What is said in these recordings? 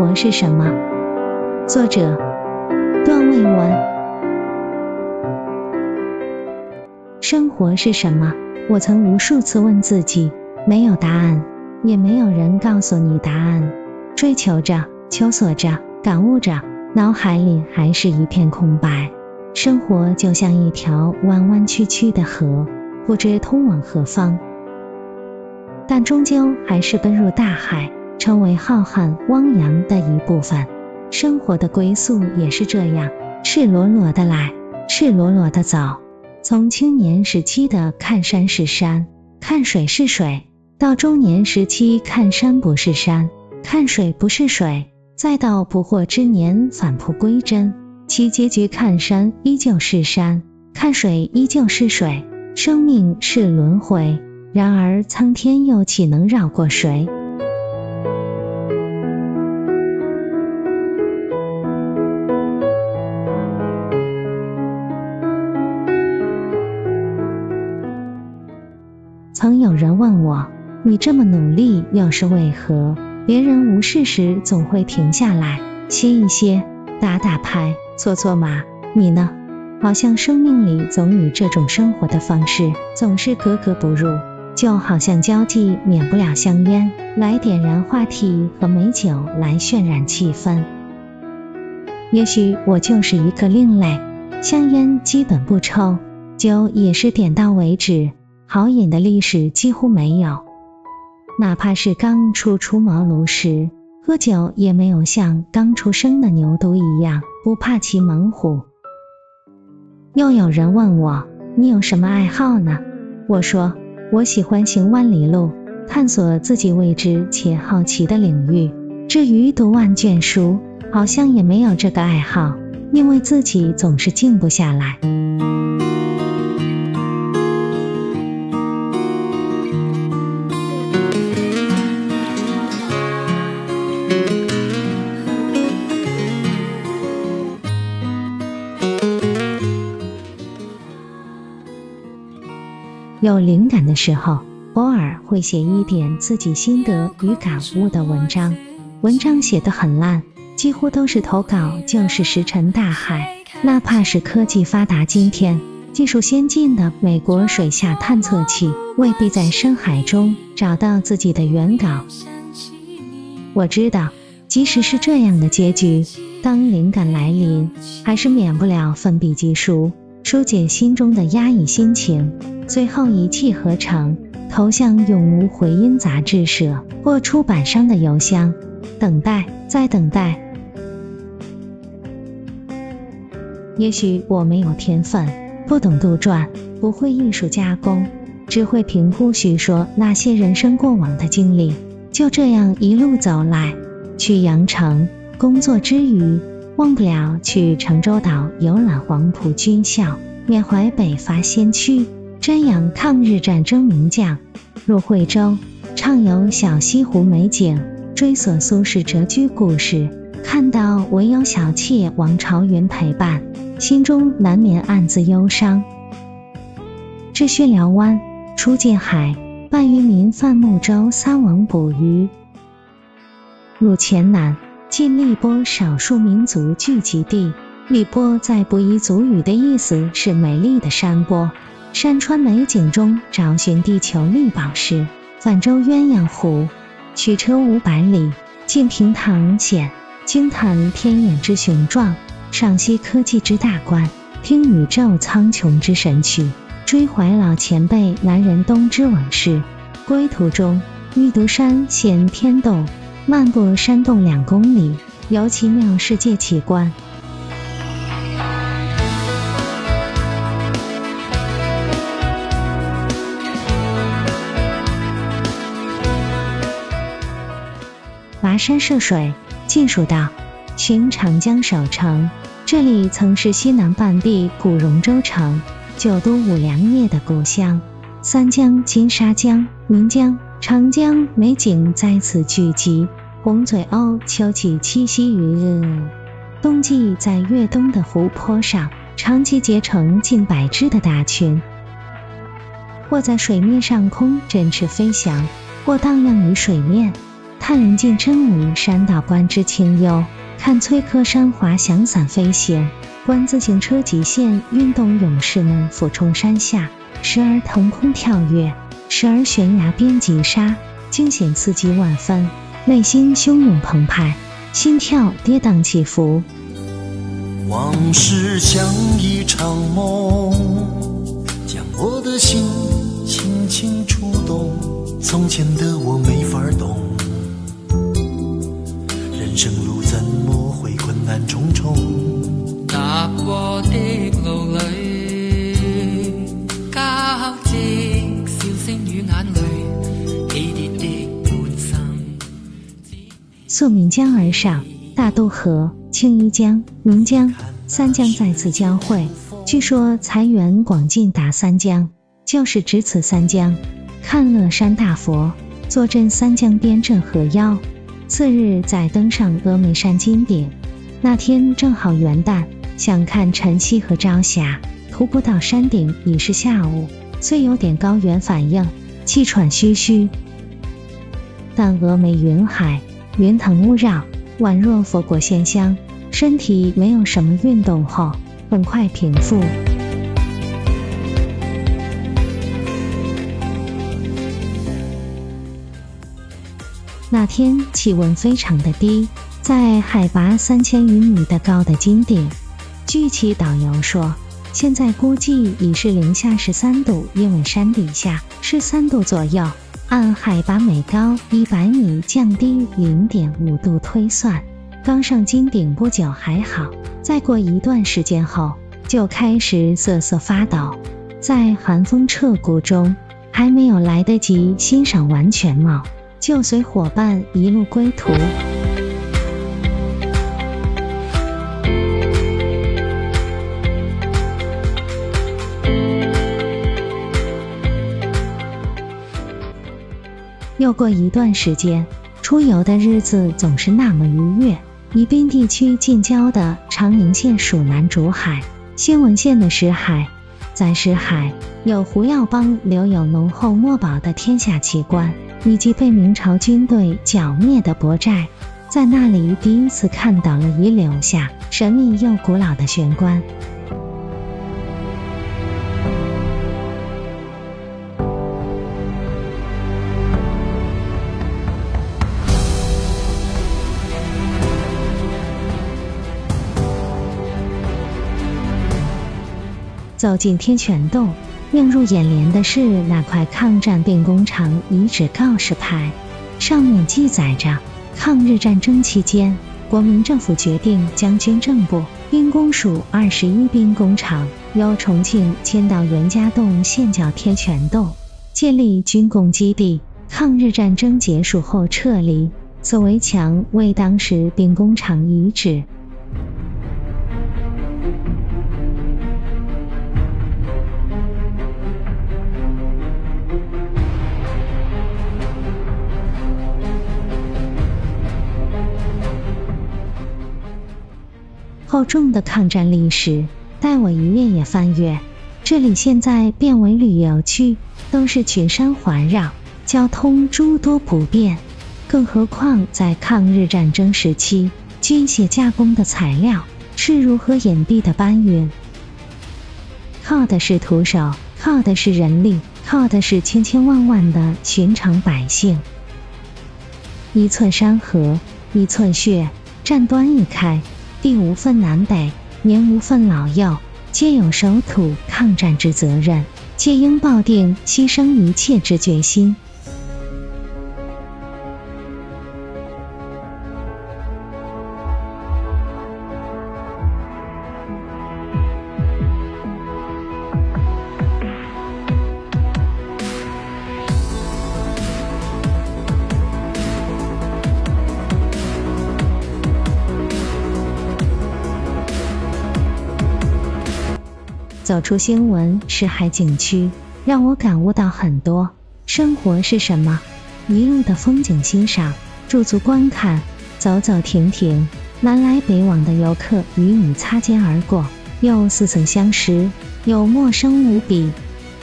活是什么？作者：段未文。生活是什么？我曾无数次问自己，没有答案，也没有人告诉你答案。追求着，求索着，感悟着，脑海里还是一片空白。生活就像一条弯弯曲曲的河，不知通往何方，但终究还是奔入大海。成为浩瀚汪洋的一部分。生活的归宿也是这样，赤裸裸的来，赤裸裸的走。从青年时期的看山是山，看水是水，到中年时期看山不是山，看水不是水，再到不惑之年返璞归真，其结局看山依旧是山，看水依旧是水。生命是轮回，然而苍天又岂能饶过谁？人问我，你这么努力又是为何？别人无事时总会停下来歇一歇，打打牌，搓搓麻，你呢？好像生命里总与这种生活的方式总是格格不入，就好像交际免不了香烟，来点燃话题和美酒来渲染气氛。也许我就是一个另类，香烟基本不抽，酒也是点到为止。好饮的历史几乎没有，哪怕是刚初出茅庐时，喝酒也没有像刚出生的牛犊一样不怕骑猛虎。又有人问我，你有什么爱好呢？我说，我喜欢行万里路，探索自己未知且好奇的领域。至于读万卷书，好像也没有这个爱好，因为自己总是静不下来。有灵感的时候，偶尔会写一点自己心得与感悟的文章。文章写得很烂，几乎都是投稿，就是石沉大海。哪怕是科技发达今天，技术先进的美国水下探测器，未必在深海中找到自己的原稿。我知道，即使是这样的结局，当灵感来临，还是免不了奋笔疾书，疏解心中的压抑心情。最后一气呵成，投向永无回音杂志社或出版商的邮箱，等待，再等待。也许我没有天分，不懂杜撰，不会艺术加工，只会评估叙说那些人生过往的经历。就这样一路走来，去羊城工作之余，忘不了去成州岛游览黄埔军校，缅怀北伐先驱。瞻仰抗日战争名将，入惠州畅游小西湖美景，追索苏轼谪居故事，看到唯有小妾王朝云陪伴，心中难免暗自忧伤。至巽寮湾，出近海，伴渔民泛木舟撒网捕鱼；入黔南，进荔波少数民族聚集地。荔波在布依族语的意思是美丽的山坡。山川美景中找寻地球绿宝石，泛舟鸳鸯湖，驱车五百里，进平塘险，惊叹天眼之雄壮，赏析科技之大观，听宇宙苍穹之神曲，追怀老前辈南仁东之往事。归途中，玉犊山现天洞，漫步山洞两公里，游奇妙世界奇观。跋山涉水，进蜀道，寻长江守城。这里曾是西南半壁古荣州城，九都五粮液的故乡。三江、金沙江、岷江、长江美景在此聚集。红嘴鸥秋季栖息于日冬季在越冬的湖泊上，长期结成近百只的大群，或在水面上空振翅飞翔，或荡漾于水面。看临近真武山道观之清幽，看翠柯山滑翔伞飞行，观自行车极限运动勇士们俯冲山下，时而腾空跳跃，时而悬崖边急刹，惊险刺激万分，内心汹涌澎湃，心跳跌宕起伏。往事像一场梦，将我的心轻轻触动。从前的溯岷江而上，大渡河。青衣江、岷江三江再次交汇。据说财源广进达三江，就是指此三江。看乐山大佛坐镇三江边镇河腰。次日再登上峨眉山金顶。那天正好元旦，想看晨曦和朝霞。徒步到山顶已是下午，虽有点高原反应，气喘吁吁，但峨眉云海，云腾雾绕。宛若佛果现香，身体没有什么运动后，很快平复。那天气温非常的低，在海拔三千余米的高的金顶，据其导游说，现在估计已是零下十三度，因为山底下是三度左右。按海拔每高一百米降低零点五度推算，刚上金顶不久还好，再过一段时间后就开始瑟瑟发抖，在寒风彻骨中，还没有来得及欣赏完全貌，就随伙伴一路归途。又过一段时间，出游的日子总是那么愉悦。宜宾地区近郊的长宁县属南竹海，新文县的石海，在石海有胡耀邦留有浓厚墨宝的天下奇观，以及被明朝军队剿灭的博寨。在那里第一次看到了遗留下神秘又古老的玄关。走进天泉洞，映入眼帘的是那块抗战兵工厂遗址告示牌，上面记载着：抗日战争期间，国民政府决定将军政部兵工署二十一兵工厂由重庆迁到袁家洞现叫天泉洞，建立军工基地。抗日战争结束后撤离，此围墙为当时兵工厂遗址。厚重的抗战历史，带我一页页翻阅。这里现在变为旅游区，都是群山环绕，交通诸多不便。更何况在抗日战争时期，军械加工的材料是如何隐蔽的搬运？靠的是徒手，靠的是人力，靠的是千千万万的寻常百姓。一寸山河一寸血，战端一开。地无分南北，年无分老幼，皆有守土抗战之责任，皆应抱定牺牲一切之决心。走出新闻石海景区，让我感悟到很多。生活是什么？一路的风景欣赏，驻足观看，走走停停，南来北往的游客与你擦肩而过，又似曾相识，又陌生无比。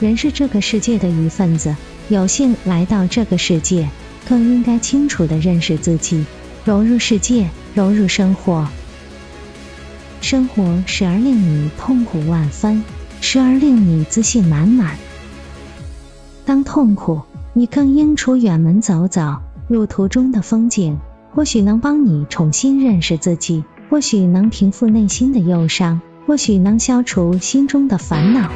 人是这个世界的一份子，有幸来到这个世界，更应该清楚地认识自己，融入世界，融入生活。生活时而令你痛苦万分，时而令你自信满满。当痛苦，你更应出远门走走，路途中的风景或许能帮你重新认识自己，或许能平复内心的忧伤，或许能消除心中的烦恼。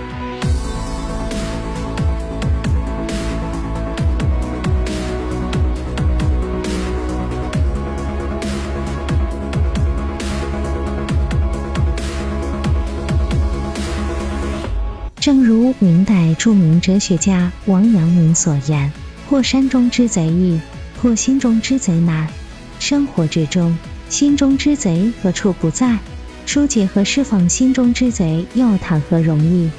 正如明代著名哲学家王阳明所言：“破山中之贼易，破心中之贼难。”生活之中，心中之贼何处不在？疏解和释放心中之贼又谈何容易？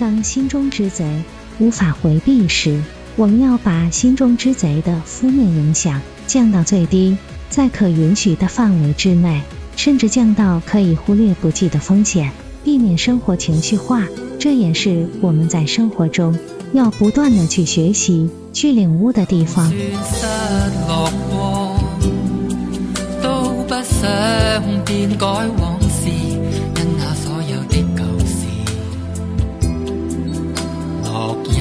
当心中之贼无法回避时，我们要把心中之贼的负面影响降到最低，在可允许的范围之内，甚至降到可以忽略不计的风险。避免生活情绪化，这也是我们在生活中要不断的去学习、去领悟的地方。都不想变改往事，因那所有的旧事，烙印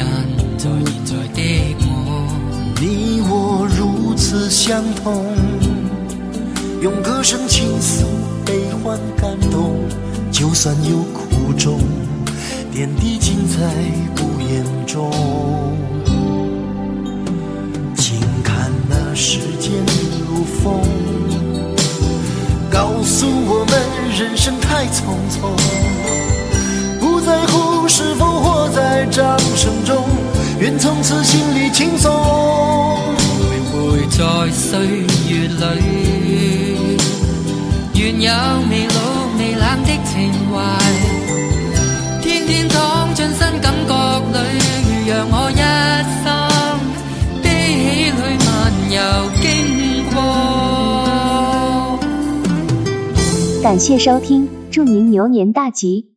在现在的我。你我如此相同，用歌声倾诉悲欢感动。就算有苦衷，点滴尽在不言中。静看那时间如风，告诉我们人生太匆匆。不在乎是否活在掌声中，愿从此心里轻松。徘徊在岁月里，愿有感谢收听，祝您牛年大吉！